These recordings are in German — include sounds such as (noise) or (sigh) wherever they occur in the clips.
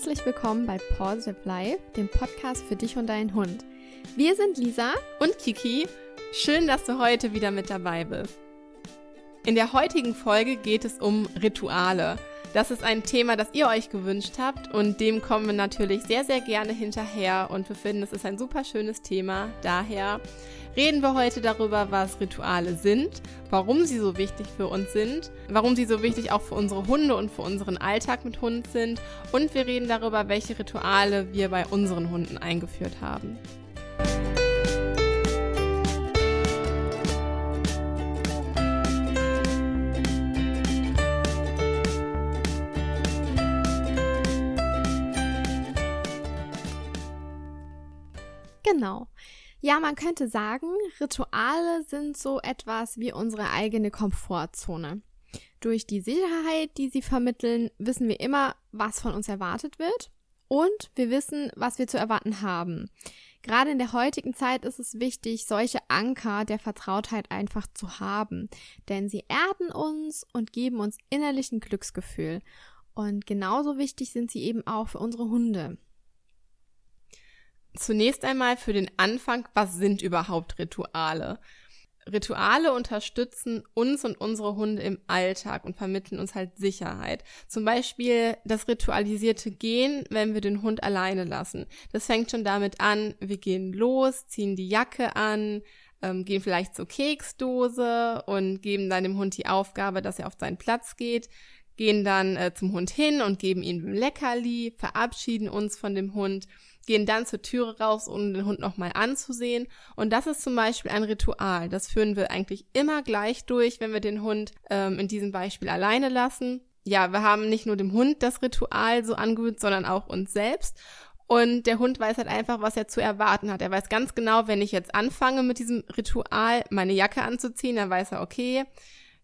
Herzlich willkommen bei Positive Life, dem Podcast für dich und deinen Hund. Wir sind Lisa und Kiki. Schön, dass du heute wieder mit dabei bist. In der heutigen Folge geht es um Rituale. Das ist ein Thema, das ihr euch gewünscht habt und dem kommen wir natürlich sehr, sehr gerne hinterher und wir finden, es ist ein super schönes Thema. Daher reden wir heute darüber, was Rituale sind, warum sie so wichtig für uns sind, warum sie so wichtig auch für unsere Hunde und für unseren Alltag mit Hund sind und wir reden darüber, welche Rituale wir bei unseren Hunden eingeführt haben. Genau. Ja, man könnte sagen, Rituale sind so etwas wie unsere eigene Komfortzone. Durch die Sicherheit, die sie vermitteln, wissen wir immer, was von uns erwartet wird und wir wissen, was wir zu erwarten haben. Gerade in der heutigen Zeit ist es wichtig, solche Anker der Vertrautheit einfach zu haben, denn sie erden uns und geben uns innerlichen Glücksgefühl. Und genauso wichtig sind sie eben auch für unsere Hunde. Zunächst einmal für den Anfang, was sind überhaupt Rituale? Rituale unterstützen uns und unsere Hunde im Alltag und vermitteln uns halt Sicherheit. Zum Beispiel das ritualisierte Gehen, wenn wir den Hund alleine lassen. Das fängt schon damit an, wir gehen los, ziehen die Jacke an, ähm, gehen vielleicht zur Keksdose und geben dann dem Hund die Aufgabe, dass er auf seinen Platz geht, gehen dann äh, zum Hund hin und geben ihm Leckerli, verabschieden uns von dem Hund gehen dann zur Türe raus, um den Hund nochmal anzusehen. Und das ist zum Beispiel ein Ritual. Das führen wir eigentlich immer gleich durch, wenn wir den Hund ähm, in diesem Beispiel alleine lassen. Ja, wir haben nicht nur dem Hund das Ritual so angewöhnt, sondern auch uns selbst. Und der Hund weiß halt einfach, was er zu erwarten hat. Er weiß ganz genau, wenn ich jetzt anfange mit diesem Ritual, meine Jacke anzuziehen, dann weiß er, okay,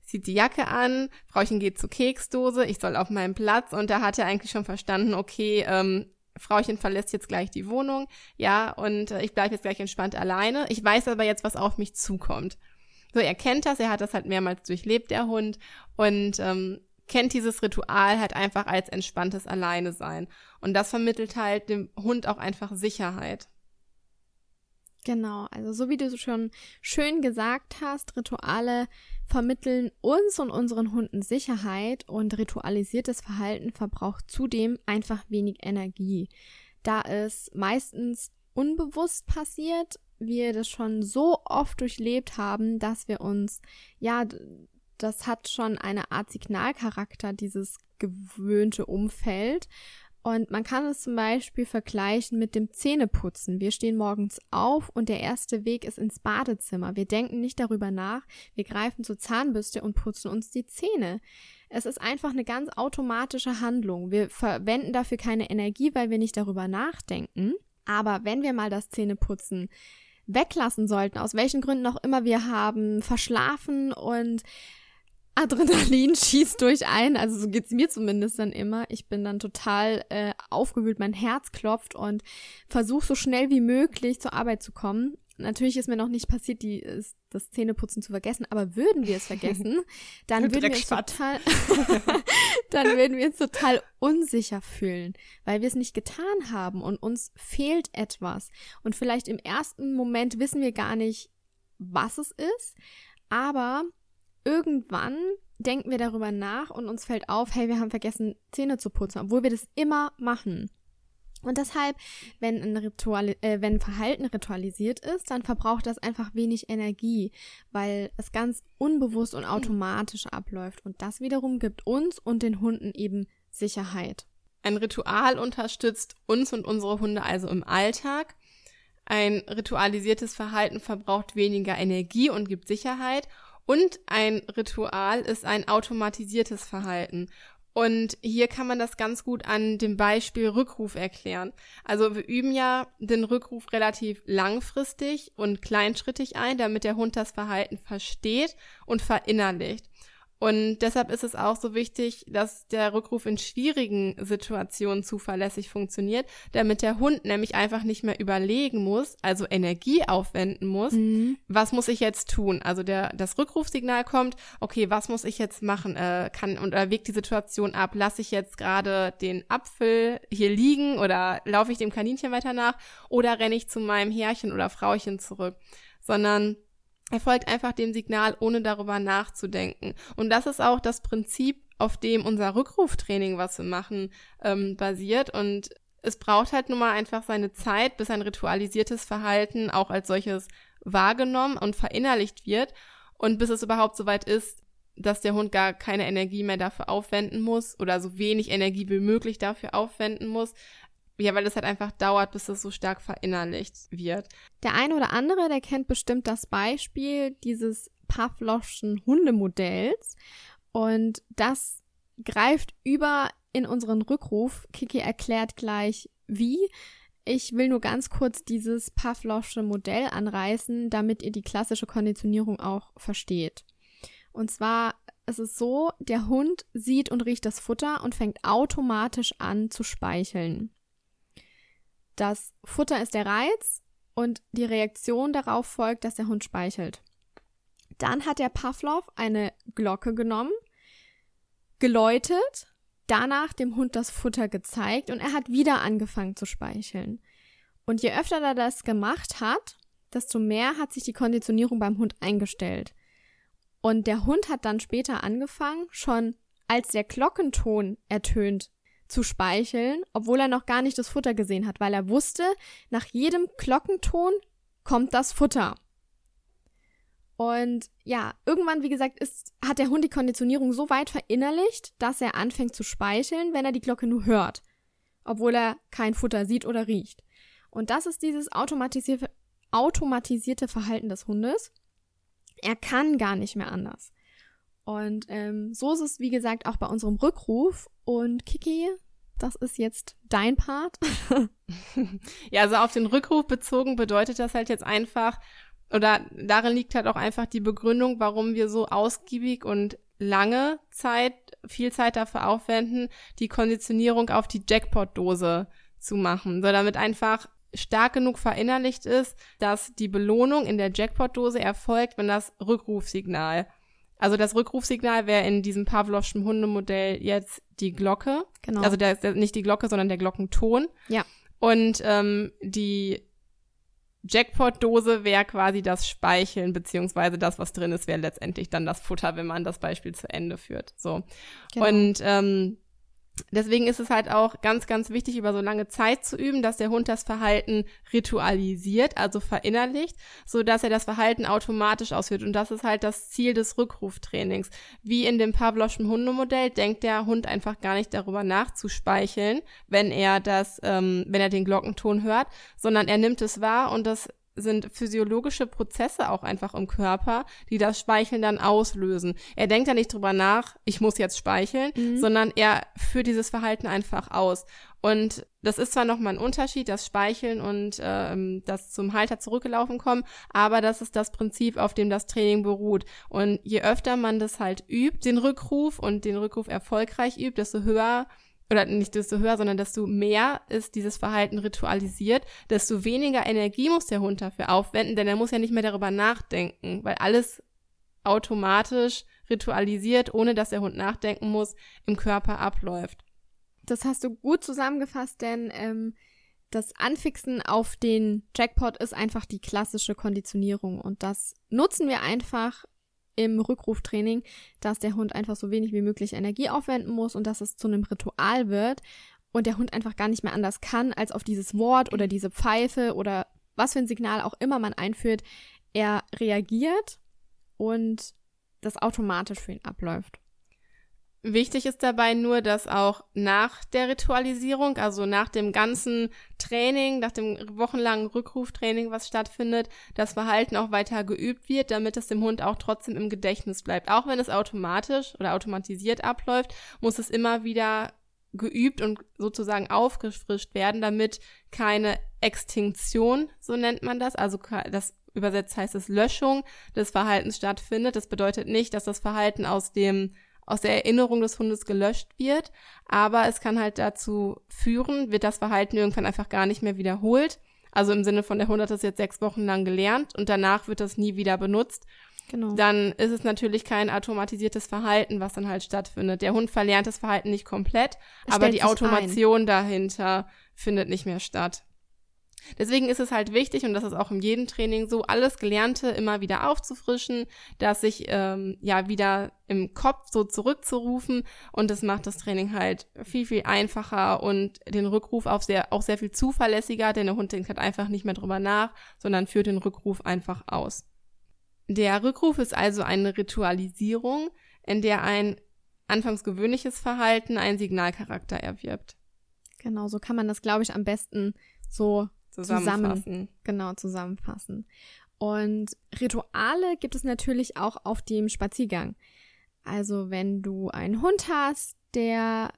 zieht die Jacke an, Frauchen geht zur Keksdose, ich soll auf meinen Platz und da hat er eigentlich schon verstanden, okay, ähm, Frauchen verlässt jetzt gleich die Wohnung, ja, und äh, ich bleibe jetzt gleich entspannt alleine. Ich weiß aber jetzt, was auf mich zukommt. So, er kennt das, er hat das halt mehrmals durchlebt, der Hund, und ähm, kennt dieses Ritual halt einfach als entspanntes Alleine sein. Und das vermittelt halt dem Hund auch einfach Sicherheit. Genau, also so wie du schon schön gesagt hast, Rituale vermitteln uns und unseren Hunden Sicherheit und ritualisiertes Verhalten verbraucht zudem einfach wenig Energie, da es meistens unbewusst passiert, wir das schon so oft durchlebt haben, dass wir uns, ja, das hat schon eine Art Signalcharakter, dieses gewöhnte Umfeld. Und man kann es zum Beispiel vergleichen mit dem Zähneputzen. Wir stehen morgens auf und der erste Weg ist ins Badezimmer. Wir denken nicht darüber nach. Wir greifen zur Zahnbürste und putzen uns die Zähne. Es ist einfach eine ganz automatische Handlung. Wir verwenden dafür keine Energie, weil wir nicht darüber nachdenken. Aber wenn wir mal das Zähneputzen weglassen sollten, aus welchen Gründen auch immer wir haben, verschlafen und Adrenalin (laughs) schießt durch ein, also so geht's mir zumindest dann immer. Ich bin dann total äh, aufgewühlt, mein Herz klopft und versuche so schnell wie möglich zur Arbeit zu kommen. Natürlich ist mir noch nicht passiert, die, das Zähneputzen zu vergessen, aber würden wir es (laughs) vergessen, dann würden wir uns total, (laughs) dann würden wir uns total unsicher fühlen, weil wir es nicht getan haben und uns fehlt etwas. Und vielleicht im ersten Moment wissen wir gar nicht, was es ist, aber irgendwann denken wir darüber nach und uns fällt auf, hey, wir haben vergessen, Zähne zu putzen, obwohl wir das immer machen. Und deshalb, wenn ein, Ritual, äh, wenn Verhalten ritualisiert ist, dann verbraucht das einfach wenig Energie, weil es ganz unbewusst und automatisch abläuft. Und das wiederum gibt uns und den Hunden eben Sicherheit. Ein Ritual unterstützt uns und unsere Hunde also im Alltag. Ein ritualisiertes Verhalten verbraucht weniger Energie und gibt Sicherheit. Und ein Ritual ist ein automatisiertes Verhalten. Und hier kann man das ganz gut an dem Beispiel Rückruf erklären. Also wir üben ja den Rückruf relativ langfristig und kleinschrittig ein, damit der Hund das Verhalten versteht und verinnerlicht. Und deshalb ist es auch so wichtig, dass der Rückruf in schwierigen Situationen zuverlässig funktioniert, damit der Hund nämlich einfach nicht mehr überlegen muss, also Energie aufwenden muss. Mhm. Was muss ich jetzt tun? Also der, das Rückrufsignal kommt, okay, was muss ich jetzt machen? Äh, kann und er wägt die Situation ab. Lasse ich jetzt gerade den Apfel hier liegen oder laufe ich dem Kaninchen weiter nach oder renne ich zu meinem Herrchen oder Frauchen zurück? Sondern er folgt einfach dem Signal, ohne darüber nachzudenken. Und das ist auch das Prinzip, auf dem unser Rückruftraining, was wir machen, ähm, basiert. Und es braucht halt nun mal einfach seine Zeit, bis ein ritualisiertes Verhalten auch als solches wahrgenommen und verinnerlicht wird. Und bis es überhaupt soweit ist, dass der Hund gar keine Energie mehr dafür aufwenden muss oder so wenig Energie wie möglich dafür aufwenden muss, ja, weil es halt einfach dauert, bis es so stark verinnerlicht wird. Der eine oder andere, der kennt bestimmt das Beispiel dieses Pavlovschen Hundemodells. Und das greift über in unseren Rückruf. Kiki erklärt gleich, wie. Ich will nur ganz kurz dieses Pavlovsche Modell anreißen, damit ihr die klassische Konditionierung auch versteht. Und zwar ist es so, der Hund sieht und riecht das Futter und fängt automatisch an zu speicheln. Das Futter ist der Reiz und die Reaktion darauf folgt, dass der Hund speichelt. Dann hat der Pavlov eine Glocke genommen, geläutet, danach dem Hund das Futter gezeigt und er hat wieder angefangen zu speicheln. Und je öfter er das gemacht hat, desto mehr hat sich die Konditionierung beim Hund eingestellt. Und der Hund hat dann später angefangen, schon als der Glockenton ertönt, zu speicheln, obwohl er noch gar nicht das Futter gesehen hat, weil er wusste, nach jedem Glockenton kommt das Futter. Und ja, irgendwann, wie gesagt, ist, hat der Hund die Konditionierung so weit verinnerlicht, dass er anfängt zu speicheln, wenn er die Glocke nur hört, obwohl er kein Futter sieht oder riecht. Und das ist dieses automatisierte, automatisierte Verhalten des Hundes. Er kann gar nicht mehr anders. Und ähm, so ist es, wie gesagt, auch bei unserem Rückruf. Und Kiki, das ist jetzt dein Part. (laughs) ja, also auf den Rückruf bezogen bedeutet das halt jetzt einfach, oder darin liegt halt auch einfach die Begründung, warum wir so ausgiebig und lange Zeit, viel Zeit dafür aufwenden, die Konditionierung auf die Jackpot-Dose zu machen. So damit einfach stark genug verinnerlicht ist, dass die Belohnung in der Jackpot-Dose erfolgt, wenn das Rückrufsignal also das Rückrufsignal wäre in diesem Pavlovschen Hundemodell jetzt die Glocke. Genau. Also der, der, nicht die Glocke, sondern der Glockenton. Ja. Und ähm, die Jackpot-Dose wäre quasi das Speicheln, beziehungsweise das, was drin ist, wäre letztendlich dann das Futter, wenn man das Beispiel zu Ende führt. So. Genau. Und ähm, Deswegen ist es halt auch ganz, ganz wichtig, über so lange Zeit zu üben, dass der Hund das Verhalten ritualisiert, also verinnerlicht, so dass er das Verhalten automatisch ausführt. Und das ist halt das Ziel des Rückruftrainings. Wie in dem Pavloschen Hundemodell denkt der Hund einfach gar nicht darüber nach zu speicheln, wenn er das, ähm, wenn er den Glockenton hört, sondern er nimmt es wahr und das sind physiologische Prozesse auch einfach im Körper, die das Speicheln dann auslösen. Er denkt ja nicht drüber nach, ich muss jetzt speicheln, mhm. sondern er führt dieses Verhalten einfach aus. Und das ist zwar nochmal ein Unterschied, das Speicheln und ähm, das zum Halter zurückgelaufen kommen, aber das ist das Prinzip, auf dem das Training beruht. Und je öfter man das halt übt, den Rückruf und den Rückruf erfolgreich übt, desto höher oder nicht desto höher, sondern desto mehr ist dieses Verhalten ritualisiert, desto weniger Energie muss der Hund dafür aufwenden, denn er muss ja nicht mehr darüber nachdenken, weil alles automatisch ritualisiert, ohne dass der Hund nachdenken muss, im Körper abläuft. Das hast du gut zusammengefasst, denn ähm, das Anfixen auf den Jackpot ist einfach die klassische Konditionierung und das nutzen wir einfach im Rückruftraining, dass der Hund einfach so wenig wie möglich Energie aufwenden muss und dass es zu einem Ritual wird und der Hund einfach gar nicht mehr anders kann, als auf dieses Wort oder diese Pfeife oder was für ein Signal auch immer man einführt, er reagiert und das automatisch für ihn abläuft. Wichtig ist dabei nur, dass auch nach der Ritualisierung, also nach dem ganzen Training, nach dem wochenlangen Rückruftraining, was stattfindet, das Verhalten auch weiter geübt wird, damit es dem Hund auch trotzdem im Gedächtnis bleibt. Auch wenn es automatisch oder automatisiert abläuft, muss es immer wieder geübt und sozusagen aufgefrischt werden, damit keine Extinktion, so nennt man das, also das übersetzt heißt es Löschung des Verhaltens stattfindet. Das bedeutet nicht, dass das Verhalten aus dem aus der Erinnerung des Hundes gelöscht wird, aber es kann halt dazu führen, wird das Verhalten irgendwann einfach gar nicht mehr wiederholt. Also im Sinne von der Hund hat das jetzt sechs Wochen lang gelernt und danach wird das nie wieder benutzt. Genau. Dann ist es natürlich kein automatisiertes Verhalten, was dann halt stattfindet. Der Hund verlernt das Verhalten nicht komplett, es aber die Automation ein. dahinter findet nicht mehr statt. Deswegen ist es halt wichtig, und das ist auch in jedem Training so, alles Gelernte immer wieder aufzufrischen, dass sich ähm, ja wieder im Kopf so zurückzurufen und das macht das Training halt viel, viel einfacher und den Rückruf auch sehr, auch sehr viel zuverlässiger, denn der Hund denkt halt einfach nicht mehr drüber nach, sondern führt den Rückruf einfach aus. Der Rückruf ist also eine Ritualisierung, in der ein anfangs gewöhnliches Verhalten einen Signalcharakter erwirbt. Genau, so kann man das, glaube ich, am besten so zusammenfassen. Zusammen, genau, zusammenfassen. Und Rituale gibt es natürlich auch auf dem Spaziergang. Also wenn du einen Hund hast, der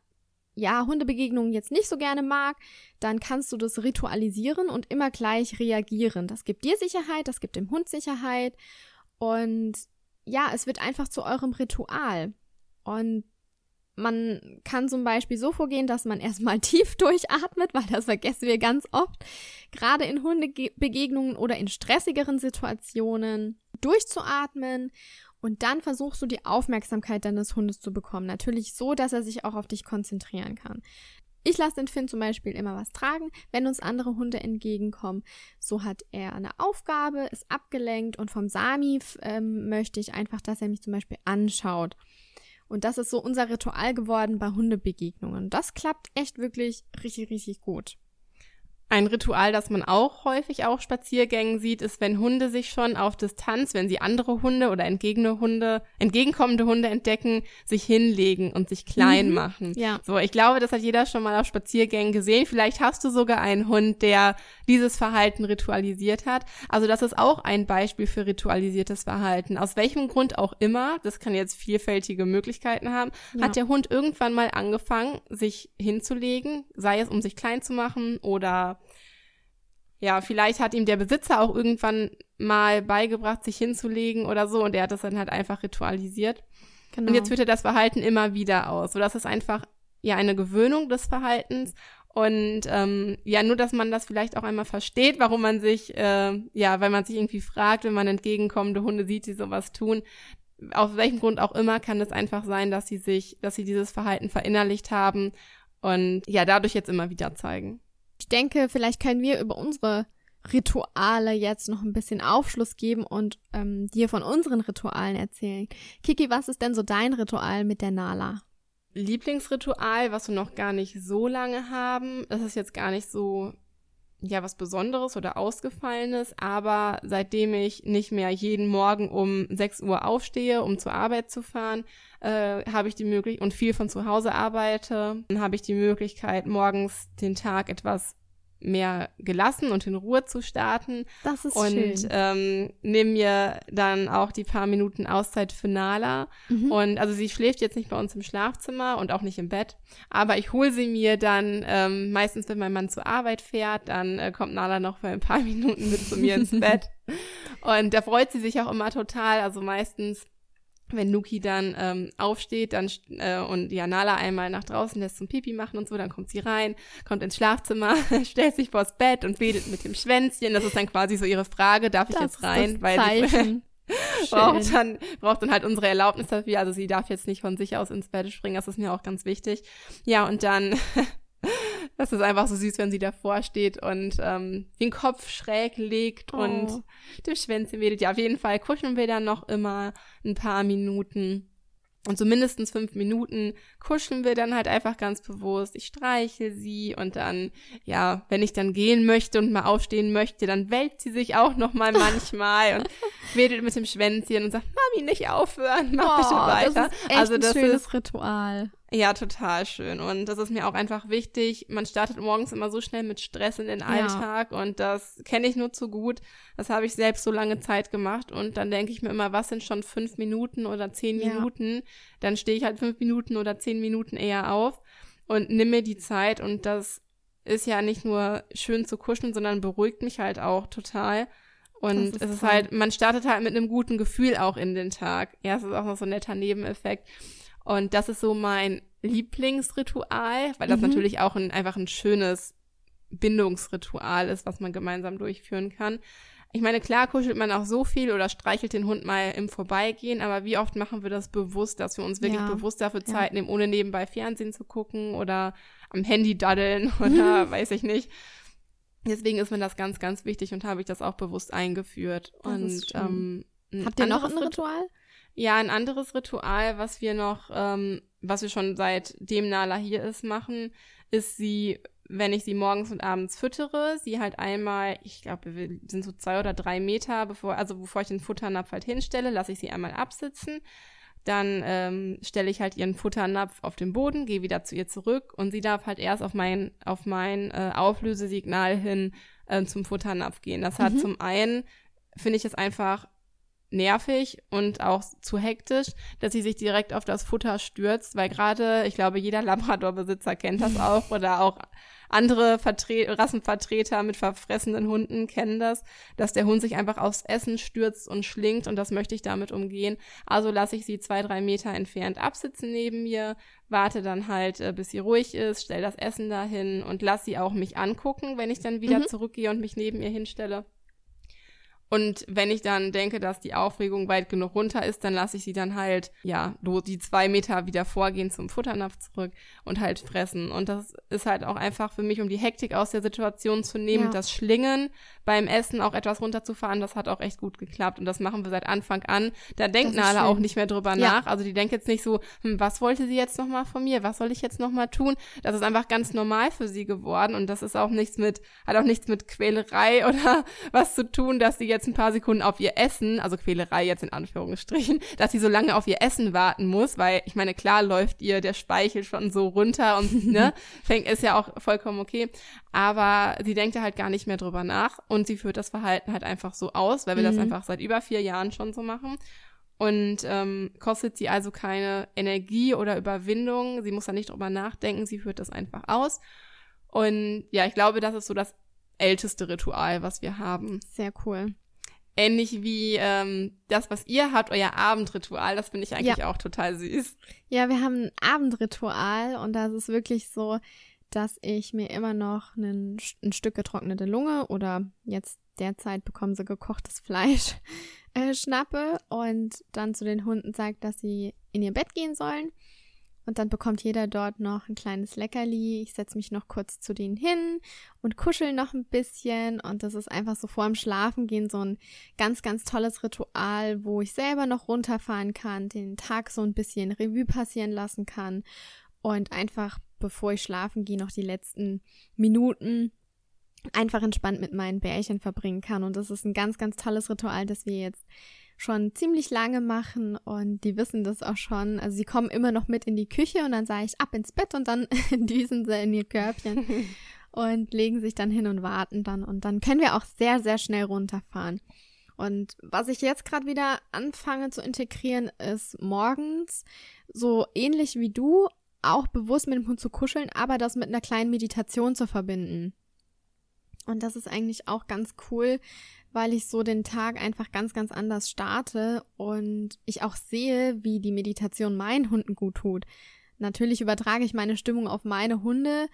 ja Hundebegegnungen jetzt nicht so gerne mag, dann kannst du das ritualisieren und immer gleich reagieren. Das gibt dir Sicherheit, das gibt dem Hund Sicherheit und ja, es wird einfach zu eurem Ritual. Und man kann zum Beispiel so vorgehen, dass man erstmal (laughs) tief durchatmet, weil das vergessen wir ganz oft, gerade in Hundebegegnungen oder in stressigeren Situationen, durchzuatmen und dann versuchst du die Aufmerksamkeit deines Hundes zu bekommen. Natürlich so, dass er sich auch auf dich konzentrieren kann. Ich lasse den Finn zum Beispiel immer was tragen, wenn uns andere Hunde entgegenkommen. So hat er eine Aufgabe, ist abgelenkt und vom Sami ähm, möchte ich einfach, dass er mich zum Beispiel anschaut. Und das ist so unser Ritual geworden bei Hundebegegnungen. Das klappt echt wirklich richtig, richtig gut. Ein Ritual, das man auch häufig auf Spaziergängen sieht, ist, wenn Hunde sich schon auf Distanz, wenn sie andere Hunde oder entgegene Hunde, entgegenkommende Hunde entdecken, sich hinlegen und sich klein mhm, machen. Ja. So, ich glaube, das hat jeder schon mal auf Spaziergängen gesehen. Vielleicht hast du sogar einen Hund, der dieses Verhalten ritualisiert hat. Also das ist auch ein Beispiel für ritualisiertes Verhalten. Aus welchem Grund auch immer, das kann jetzt vielfältige Möglichkeiten haben, ja. hat der Hund irgendwann mal angefangen, sich hinzulegen, sei es um sich klein zu machen oder ja, vielleicht hat ihm der Besitzer auch irgendwann mal beigebracht, sich hinzulegen oder so und er hat das dann halt einfach ritualisiert. Genau. Und jetzt führt er das Verhalten immer wieder aus, sodass es einfach ja eine Gewöhnung des Verhaltens und ähm, ja, nur dass man das vielleicht auch einmal versteht, warum man sich, äh, ja, weil man sich irgendwie fragt, wenn man entgegenkommende Hunde sieht, die sowas tun, aus welchem Grund auch immer kann es einfach sein, dass sie sich, dass sie dieses Verhalten verinnerlicht haben und ja, dadurch jetzt immer wieder zeigen. Ich denke, vielleicht können wir über unsere Rituale jetzt noch ein bisschen Aufschluss geben und ähm, dir von unseren Ritualen erzählen. Kiki, was ist denn so dein Ritual mit der Nala? Lieblingsritual, was wir noch gar nicht so lange haben. Das ist jetzt gar nicht so ja was Besonderes oder Ausgefallenes, aber seitdem ich nicht mehr jeden Morgen um 6 Uhr aufstehe, um zur Arbeit zu fahren, äh, habe ich die Möglichkeit und viel von zu Hause arbeite, dann habe ich die Möglichkeit, morgens den Tag etwas mehr gelassen und in Ruhe zu starten. Das ist und, schön. Und ähm, nehme mir dann auch die paar Minuten Auszeit für Nala. Mhm. Und also sie schläft jetzt nicht bei uns im Schlafzimmer und auch nicht im Bett. Aber ich hole sie mir dann ähm, meistens, wenn mein Mann zur Arbeit fährt, dann äh, kommt Nala noch für ein paar (laughs) Minuten mit zu mir ins Bett. (laughs) Und da freut sie sich auch immer total. Also meistens wenn Nuki dann ähm, aufsteht dann äh, und Janala einmal nach draußen lässt zum Pipi machen und so, dann kommt sie rein, kommt ins Schlafzimmer, (laughs) stellt sich vors Bett und wedelt mit dem Schwänzchen. Das ist dann quasi so ihre Frage, darf ich das jetzt rein? Weil sie (laughs) braucht dann, braucht dann halt unsere Erlaubnis dafür. Also sie darf jetzt nicht von sich aus ins Bett springen, das ist mir auch ganz wichtig. Ja, und dann Das ist einfach so süß, wenn sie davor steht und ähm, den Kopf schräg legt oh. und dem Schwänzchen wedelt. Ja, auf jeden Fall kuscheln wir dann noch immer ein paar Minuten. Und so mindestens fünf Minuten kuscheln wir dann halt einfach ganz bewusst. Ich streiche sie und dann, ja, wenn ich dann gehen möchte und mal aufstehen möchte, dann wälzt sie sich auch noch mal (laughs) manchmal und wedelt mit dem Schwänzchen und sagt, Mami, nicht aufhören, mach oh, bitte weiter. Das ist echt also das ein schönes ist, Ritual. Ja, total schön. Und das ist mir auch einfach wichtig. Man startet morgens immer so schnell mit Stress in den Alltag ja. und das kenne ich nur zu gut. Das habe ich selbst so lange Zeit gemacht und dann denke ich mir immer, was sind schon fünf Minuten oder zehn ja. Minuten? Dann stehe ich halt fünf Minuten oder zehn Minuten eher auf und nimm mir die Zeit und das ist ja nicht nur schön zu kuscheln, sondern beruhigt mich halt auch total. Und ist es ist halt, man startet halt mit einem guten Gefühl auch in den Tag. Ja, es ist auch noch so ein netter Nebeneffekt. Und das ist so mein Lieblingsritual, weil das mhm. natürlich auch ein, einfach ein schönes Bindungsritual ist, was man gemeinsam durchführen kann. Ich meine, klar kuschelt man auch so viel oder streichelt den Hund mal im Vorbeigehen, aber wie oft machen wir das bewusst, dass wir uns wirklich ja. bewusst dafür Zeit ja. nehmen, ohne nebenbei Fernsehen zu gucken oder am Handy daddeln (laughs) oder (laughs) weiß ich nicht. Deswegen ist mir das ganz, ganz wichtig und habe ich das auch bewusst eingeführt. Das und ähm, habt ihr noch ein Ritual? Ja, ein anderes Ritual, was wir noch, ähm, was wir schon seitdem Nala hier ist, machen, ist sie, wenn ich sie morgens und abends füttere, sie halt einmal, ich glaube, wir sind so zwei oder drei Meter, bevor, also bevor ich den Futternapf halt hinstelle, lasse ich sie einmal absitzen. Dann ähm, stelle ich halt ihren Futternapf auf den Boden, gehe wieder zu ihr zurück und sie darf halt erst auf mein, auf mein äh, Auflösesignal hin äh, zum Futternapf gehen. Das hat mhm. zum einen, finde ich es einfach nervig und auch zu hektisch, dass sie sich direkt auf das Futter stürzt, weil gerade, ich glaube, jeder Labradorbesitzer kennt das auch oder auch andere Vertre Rassenvertreter mit verfressenen Hunden kennen das, dass der Hund sich einfach aufs Essen stürzt und schlingt und das möchte ich damit umgehen. Also lasse ich sie zwei, drei Meter entfernt absitzen neben mir, warte dann halt, äh, bis sie ruhig ist, stell das Essen dahin und lass sie auch mich angucken, wenn ich dann wieder mhm. zurückgehe und mich neben ihr hinstelle. Und wenn ich dann denke, dass die Aufregung weit genug runter ist, dann lasse ich sie dann halt, ja, die zwei Meter wieder vorgehen zum Futternapf zurück und halt fressen. Und das ist halt auch einfach für mich, um die Hektik aus der Situation zu nehmen, ja. das Schlingen beim Essen auch etwas runterzufahren, das hat auch echt gut geklappt. Und das machen wir seit Anfang an. Da denkt Nala auch nicht mehr drüber ja. nach. Also die denkt jetzt nicht so, hm, was wollte sie jetzt nochmal von mir? Was soll ich jetzt nochmal tun? Das ist einfach ganz normal für sie geworden. Und das ist auch nichts mit, hat auch nichts mit Quälerei (laughs) oder was zu tun, dass sie jetzt jetzt ein paar Sekunden auf ihr Essen, also Quälerei jetzt in Anführungsstrichen, (laughs) dass sie so lange auf ihr Essen warten muss, weil ich meine, klar läuft ihr der Speichel schon so runter und (laughs) ne, fängt ist ja auch vollkommen okay, aber sie denkt ja halt gar nicht mehr drüber nach und sie führt das Verhalten halt einfach so aus, weil wir mhm. das einfach seit über vier Jahren schon so machen. Und ähm, kostet sie also keine Energie oder Überwindung. Sie muss da nicht drüber nachdenken, sie führt das einfach aus. Und ja, ich glaube, das ist so das älteste Ritual, was wir haben. Sehr cool ähnlich wie ähm, das, was ihr habt, euer Abendritual. Das finde ich eigentlich ja. auch total süß. Ja, wir haben ein Abendritual und das ist wirklich so, dass ich mir immer noch einen, ein Stück getrocknete Lunge oder jetzt derzeit bekommen sie gekochtes (laughs) Fleisch äh, schnappe und dann zu den Hunden sage, dass sie in ihr Bett gehen sollen. Und dann bekommt jeder dort noch ein kleines Leckerli. Ich setze mich noch kurz zu denen hin und kuschel noch ein bisschen. Und das ist einfach so vor dem Schlafengehen so ein ganz, ganz tolles Ritual, wo ich selber noch runterfahren kann, den Tag so ein bisschen Revue passieren lassen kann und einfach, bevor ich schlafen gehe, noch die letzten Minuten einfach entspannt mit meinen Bärchen verbringen kann. Und das ist ein ganz, ganz tolles Ritual, das wir jetzt schon ziemlich lange machen und die wissen das auch schon. Also sie kommen immer noch mit in die Küche und dann sage ich ab ins Bett und dann (laughs) düsen sie in ihr Körbchen (laughs) und legen sich dann hin und warten dann und dann können wir auch sehr, sehr schnell runterfahren. Und was ich jetzt gerade wieder anfange zu integrieren, ist morgens so ähnlich wie du auch bewusst mit dem Hund zu kuscheln, aber das mit einer kleinen Meditation zu verbinden. Und das ist eigentlich auch ganz cool, weil ich so den Tag einfach ganz, ganz anders starte und ich auch sehe, wie die Meditation meinen Hunden gut tut. Natürlich übertrage ich meine Stimmung auf meine Hunde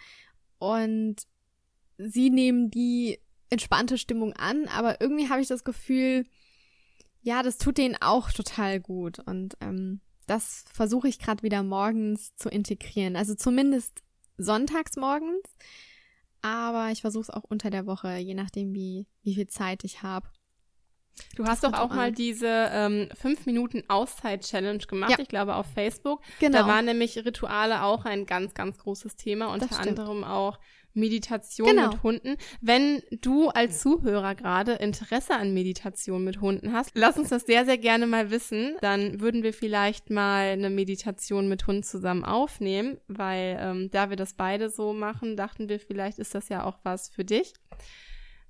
und sie nehmen die entspannte Stimmung an, aber irgendwie habe ich das Gefühl, ja, das tut denen auch total gut und ähm, das versuche ich gerade wieder morgens zu integrieren. Also zumindest sonntags morgens aber ich versuche es auch unter der Woche, je nachdem, wie, wie viel Zeit ich habe. Du hast doch auch mal diese ähm, fünf Minuten Auszeit-Challenge gemacht, ja. ich glaube auf Facebook. Genau. Da waren nämlich Rituale auch ein ganz, ganz großes Thema, unter anderem auch Meditation genau. mit Hunden. Wenn du als Zuhörer gerade Interesse an Meditation mit Hunden hast, lass uns das sehr, sehr gerne mal wissen. Dann würden wir vielleicht mal eine Meditation mit Hund zusammen aufnehmen, weil ähm, da wir das beide so machen, dachten wir, vielleicht ist das ja auch was für dich.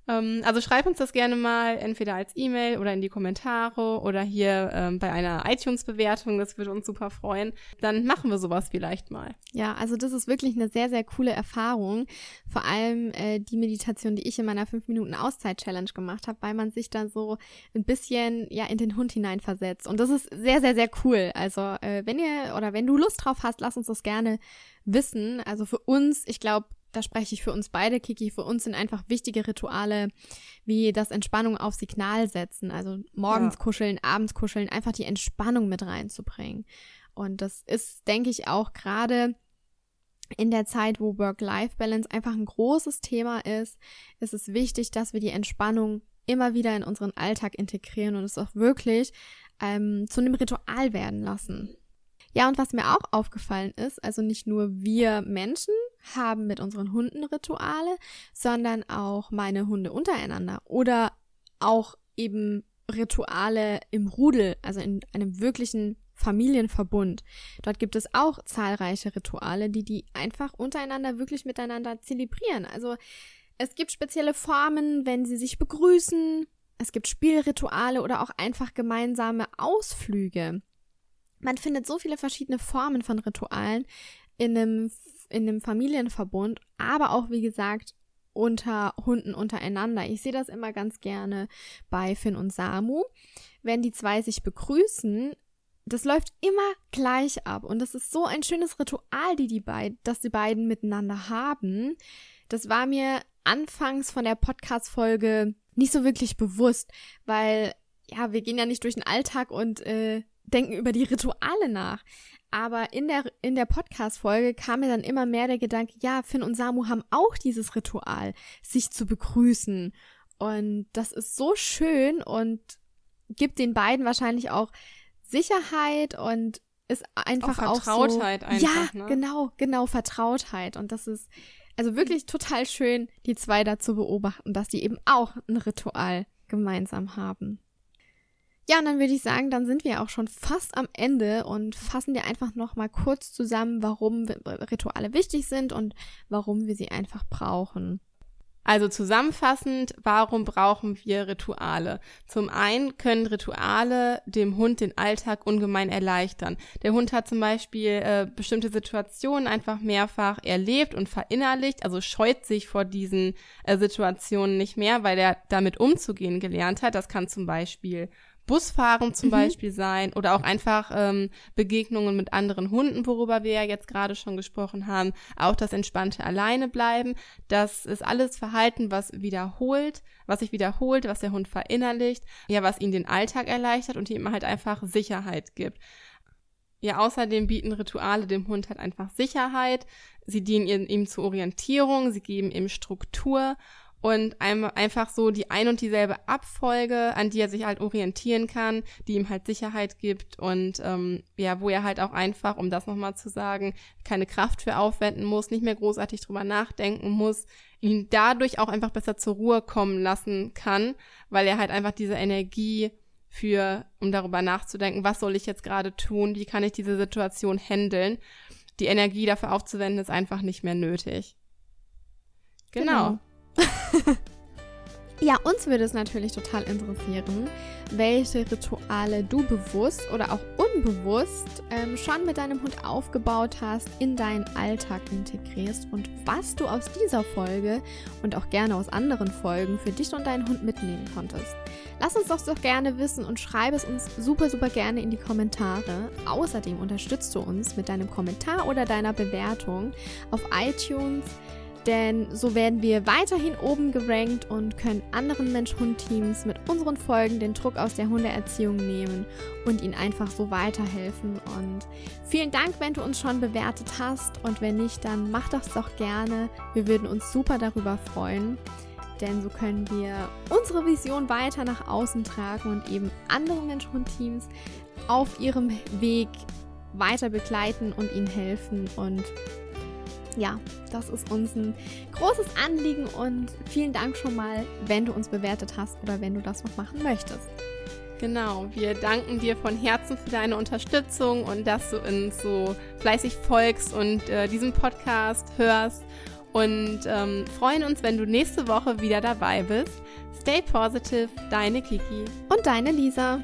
Ähm, also schreib uns das gerne mal entweder als E-Mail oder in die Kommentare oder hier ähm, bei einer iTunes-Bewertung. Das würde uns super freuen. Dann machen wir sowas vielleicht mal. Ja, also das ist wirklich eine sehr, sehr coole Erfahrung. Vor allem äh, die Meditation, die ich in meiner 5-Minuten-Auszeit-Challenge gemacht habe, weil man sich da so ein bisschen ja in den Hund hineinversetzt. Und das ist sehr, sehr, sehr cool. Also äh, wenn ihr oder wenn du Lust drauf hast, lass uns das gerne wissen. Also für uns, ich glaube, da spreche ich für uns beide, Kiki, für uns sind einfach wichtige Rituale wie das Entspannung auf Signal setzen, also morgens ja. kuscheln, abends kuscheln, einfach die Entspannung mit reinzubringen. Und das ist, denke ich, auch gerade in der Zeit, wo Work-Life-Balance einfach ein großes Thema ist, ist es wichtig, dass wir die Entspannung immer wieder in unseren Alltag integrieren und es auch wirklich ähm, zu einem Ritual werden lassen. Ja, und was mir auch aufgefallen ist, also nicht nur wir Menschen haben mit unseren Hunden Rituale, sondern auch meine Hunde untereinander oder auch eben Rituale im Rudel, also in einem wirklichen Familienverbund. Dort gibt es auch zahlreiche Rituale, die die einfach untereinander wirklich miteinander zelebrieren. Also es gibt spezielle Formen, wenn sie sich begrüßen. Es gibt Spielrituale oder auch einfach gemeinsame Ausflüge man findet so viele verschiedene Formen von Ritualen in einem, in einem Familienverbund, aber auch, wie gesagt, unter Hunden untereinander. Ich sehe das immer ganz gerne bei Finn und Samu. Wenn die zwei sich begrüßen, das läuft immer gleich ab. Und das ist so ein schönes Ritual, die die das die beiden miteinander haben. Das war mir anfangs von der Podcast-Folge nicht so wirklich bewusst, weil ja, wir gehen ja nicht durch den Alltag und äh, denken über die Rituale nach. Aber in der, in der Podcast-Folge kam mir dann immer mehr der Gedanke, ja, Finn und Samu haben auch dieses Ritual, sich zu begrüßen. Und das ist so schön und gibt den beiden wahrscheinlich auch Sicherheit und ist einfach auch, Vertrautheit auch so, einfach, ja, ne? genau, genau Vertrautheit und das ist also wirklich total schön, die zwei da zu beobachten, dass die eben auch ein Ritual gemeinsam haben. Ja, und dann würde ich sagen, dann sind wir auch schon fast am Ende und fassen dir einfach noch mal kurz zusammen, warum Rituale wichtig sind und warum wir sie einfach brauchen. Also zusammenfassend, warum brauchen wir Rituale? Zum einen können Rituale dem Hund den Alltag ungemein erleichtern. Der Hund hat zum Beispiel äh, bestimmte Situationen einfach mehrfach erlebt und verinnerlicht, also scheut sich vor diesen äh, Situationen nicht mehr, weil er damit umzugehen gelernt hat. Das kann zum Beispiel Busfahren zum mhm. Beispiel sein oder auch einfach ähm, Begegnungen mit anderen Hunden, worüber wir ja jetzt gerade schon gesprochen haben. Auch das entspannte Alleine bleiben. Das ist alles Verhalten, was wiederholt, was sich wiederholt, was der Hund verinnerlicht, ja, was ihn den Alltag erleichtert und ihm halt einfach Sicherheit gibt. Ja, außerdem bieten Rituale dem Hund halt einfach Sicherheit. Sie dienen ihm zur Orientierung, sie geben ihm Struktur und einem einfach so die ein und dieselbe Abfolge, an die er sich halt orientieren kann, die ihm halt Sicherheit gibt und ähm, ja, wo er halt auch einfach, um das nochmal zu sagen, keine Kraft für aufwenden muss, nicht mehr großartig drüber nachdenken muss, ihn dadurch auch einfach besser zur Ruhe kommen lassen kann, weil er halt einfach diese Energie für, um darüber nachzudenken, was soll ich jetzt gerade tun, wie kann ich diese Situation handeln, die Energie dafür aufzuwenden, ist einfach nicht mehr nötig. genau. genau. Ja, uns würde es natürlich total interessieren, welche Rituale du bewusst oder auch unbewusst ähm, schon mit deinem Hund aufgebaut hast, in deinen Alltag integrierst und was du aus dieser Folge und auch gerne aus anderen Folgen für dich und deinen Hund mitnehmen konntest. Lass uns doch doch gerne wissen und schreibe es uns super, super gerne in die Kommentare. Außerdem unterstützt du uns mit deinem Kommentar oder deiner Bewertung auf iTunes denn so werden wir weiterhin oben gerankt und können anderen Mensch-Hund-Teams mit unseren Folgen den Druck aus der Hundeerziehung nehmen und ihnen einfach so weiterhelfen. Und vielen Dank, wenn du uns schon bewertet hast und wenn nicht, dann mach das doch gerne. Wir würden uns super darüber freuen. Denn so können wir unsere Vision weiter nach außen tragen und eben andere Mensch-Hund-Teams auf ihrem Weg weiter begleiten und ihnen helfen und ja, das ist uns ein großes Anliegen und vielen Dank schon mal, wenn du uns bewertet hast oder wenn du das noch machen möchtest. Genau, wir danken dir von Herzen für deine Unterstützung und dass du uns so fleißig folgst und äh, diesen Podcast hörst. und ähm, freuen uns, wenn du nächste Woche wieder dabei bist. Stay positive, deine Kiki und deine Lisa.